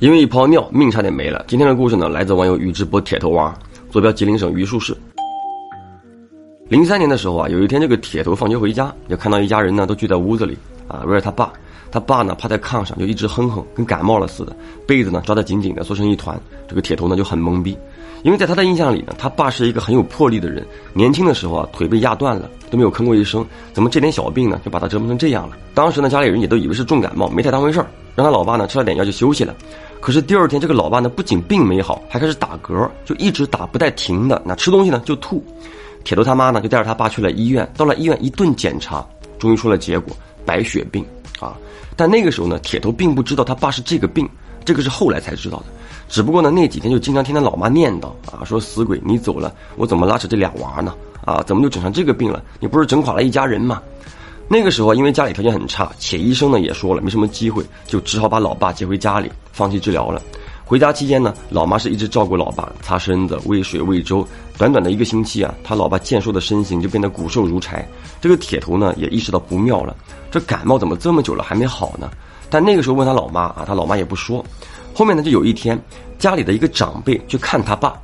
因为一泡尿，命差点没了。今天的故事呢，来自网友宇智波铁头娃，坐标吉林省榆树市。零三年的时候啊，有一天这个铁头放学回家，就看到一家人呢都聚在屋子里啊，围着他爸。他爸呢趴在炕上就一直哼哼，跟感冒了似的，被子呢抓得紧紧的，缩成一团。这个铁头呢就很懵逼，因为在他的印象里呢，他爸是一个很有魄力的人。年轻的时候啊，腿被压断了，都没有吭过一声，怎么这点小病呢就把他折磨成这样了？当时呢，家里人也都以为是重感冒，没太当回事儿，让他老爸呢吃了点药就休息了。可是第二天，这个老爸呢，不仅病没好，还开始打嗝，就一直打不带停的。那吃东西呢就吐，铁头他妈呢就带着他爸去了医院。到了医院一顿检查，终于出了结果，白血病啊！但那个时候呢，铁头并不知道他爸是这个病，这个是后来才知道的。只不过呢，那几天就经常听他老妈念叨啊，说死鬼你走了，我怎么拉扯这俩娃呢？啊，怎么就整上这个病了？你不是整垮了一家人吗？那个时候，因为家里条件很差，且医生呢也说了没什么机会，就只好把老爸接回家里，放弃治疗了。回家期间呢，老妈是一直照顾老爸，擦身子、喂水、喂粥。短短的一个星期啊，他老爸健硕的身形就变得骨瘦如柴。这个铁头呢也意识到不妙了，这感冒怎么这么久了还没好呢？但那个时候问他老妈啊，他老妈也不说。后面呢，就有一天，家里的一个长辈去看他爸，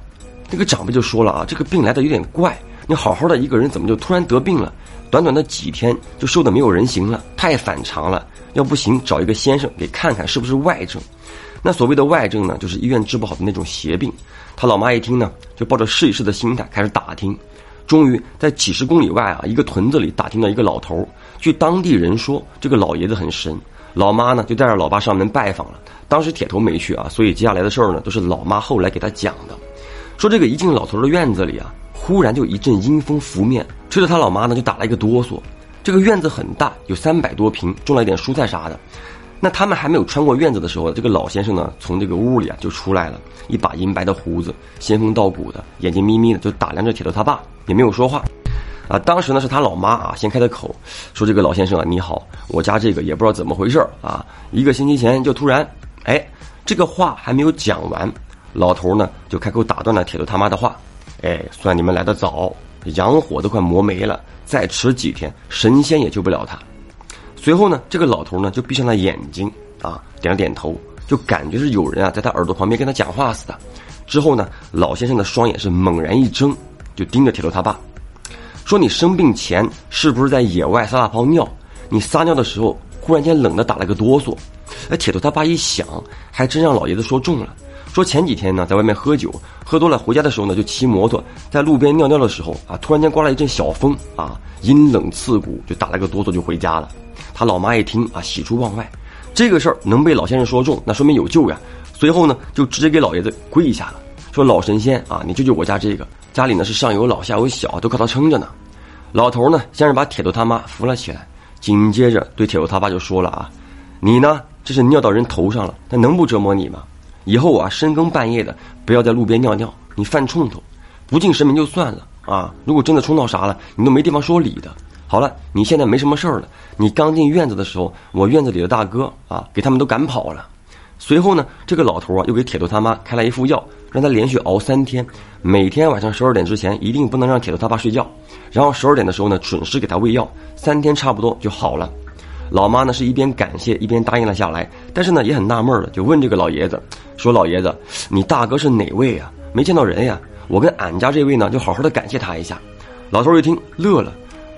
那个长辈就说了啊，这个病来的有点怪，你好好的一个人怎么就突然得病了？短短的几天就瘦得没有人形了，太反常了。要不行，找一个先生给看看是不是外症。那所谓的外症呢，就是医院治不好的那种邪病。他老妈一听呢，就抱着试一试的心态开始打听。终于在几十公里外啊，一个屯子里打听到一个老头。据当地人说，这个老爷子很神。老妈呢就带着老爸上门拜访了。当时铁头没去啊，所以接下来的事儿呢都是老妈后来给他讲的。说这个一进老头的院子里啊，忽然就一阵阴风拂面。吹着他老妈呢，就打了一个哆嗦。这个院子很大，有三百多平，种了一点蔬菜啥的。那他们还没有穿过院子的时候，这个老先生呢，从这个屋里啊就出来了，一把银白的胡子，仙风道骨的，眼睛眯眯的，就打量着铁头他爸，也没有说话。啊，当时呢是他老妈啊先开的口，说：“这个老先生啊，你好，我家这个也不知道怎么回事啊，一个星期前就突然……哎，这个话还没有讲完，老头呢就开口打断了铁头他妈的话：，哎，算你们来的早。”阳火都快磨没了，再迟几天，神仙也救不了他。随后呢，这个老头呢就闭上了眼睛，啊，点了点头，就感觉是有人啊在他耳朵旁边跟他讲话似的。之后呢，老先生的双眼是猛然一睁，就盯着铁头他爸，说：“你生病前是不是在野外撒了泡尿？你撒尿的时候忽然间冷的打了个哆嗦。”哎，铁头他爸一想，还真让老爷子说中了。说前几天呢，在外面喝酒，喝多了回家的时候呢，就骑摩托在路边尿尿的时候啊，突然间刮了一阵小风啊，阴冷刺骨，就打了个哆嗦就回家了。他老妈一听啊，喜出望外，这个事儿能被老先生说中，那说明有救呀。随后呢，就直接给老爷子跪下了，说老神仙啊，你救救我家这个，家里呢是上有老下有小，都靠他撑着呢。老头呢，先是把铁头他妈扶了起来，紧接着对铁头他爸就说了啊，你呢这是尿到人头上了，那能不折磨你吗？以后啊，深更半夜的不要在路边尿尿，你犯冲头，不敬神明就算了啊！如果真的冲到啥了，你都没地方说理的。好了，你现在没什么事儿了。你刚进院子的时候，我院子里的大哥啊，给他们都赶跑了。随后呢，这个老头啊，又给铁头他妈开了一副药，让他连续熬三天，每天晚上十二点之前一定不能让铁头他爸睡觉，然后十二点的时候呢，准时给他喂药，三天差不多就好了。老妈呢是一边感谢一边答应了下来，但是呢也很纳闷了，就问这个老爷子说：“老爷子，你大哥是哪位啊？没见到人呀？我跟俺家这位呢就好好的感谢他一下。”老头一听乐了，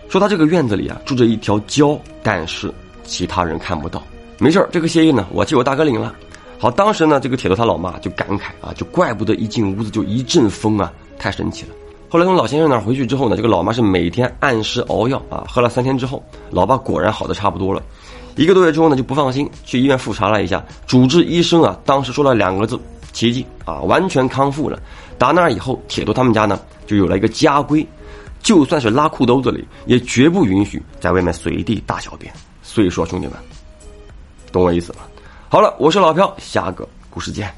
说：“他这个院子里啊住着一条蛟，但是其他人看不到。没事儿这个谢意呢我替我大哥领了。”好，当时呢这个铁头他老妈就感慨啊，就怪不得一进屋子就一阵风啊，太神奇了。后来从老先生那儿回去之后呢，这个老妈是每天按时熬药啊，喝了三天之后，老爸果然好的差不多了。一个多月之后呢，就不放心，去医院复查了一下，主治医生啊，当时说了两个字：奇迹啊，完全康复了。打那以后，铁头他们家呢就有了一个家规，就算是拉裤兜子里，也绝不允许在外面随地大小便。所以说，兄弟们，懂我意思吧？好了，我是老飘，下个故事见。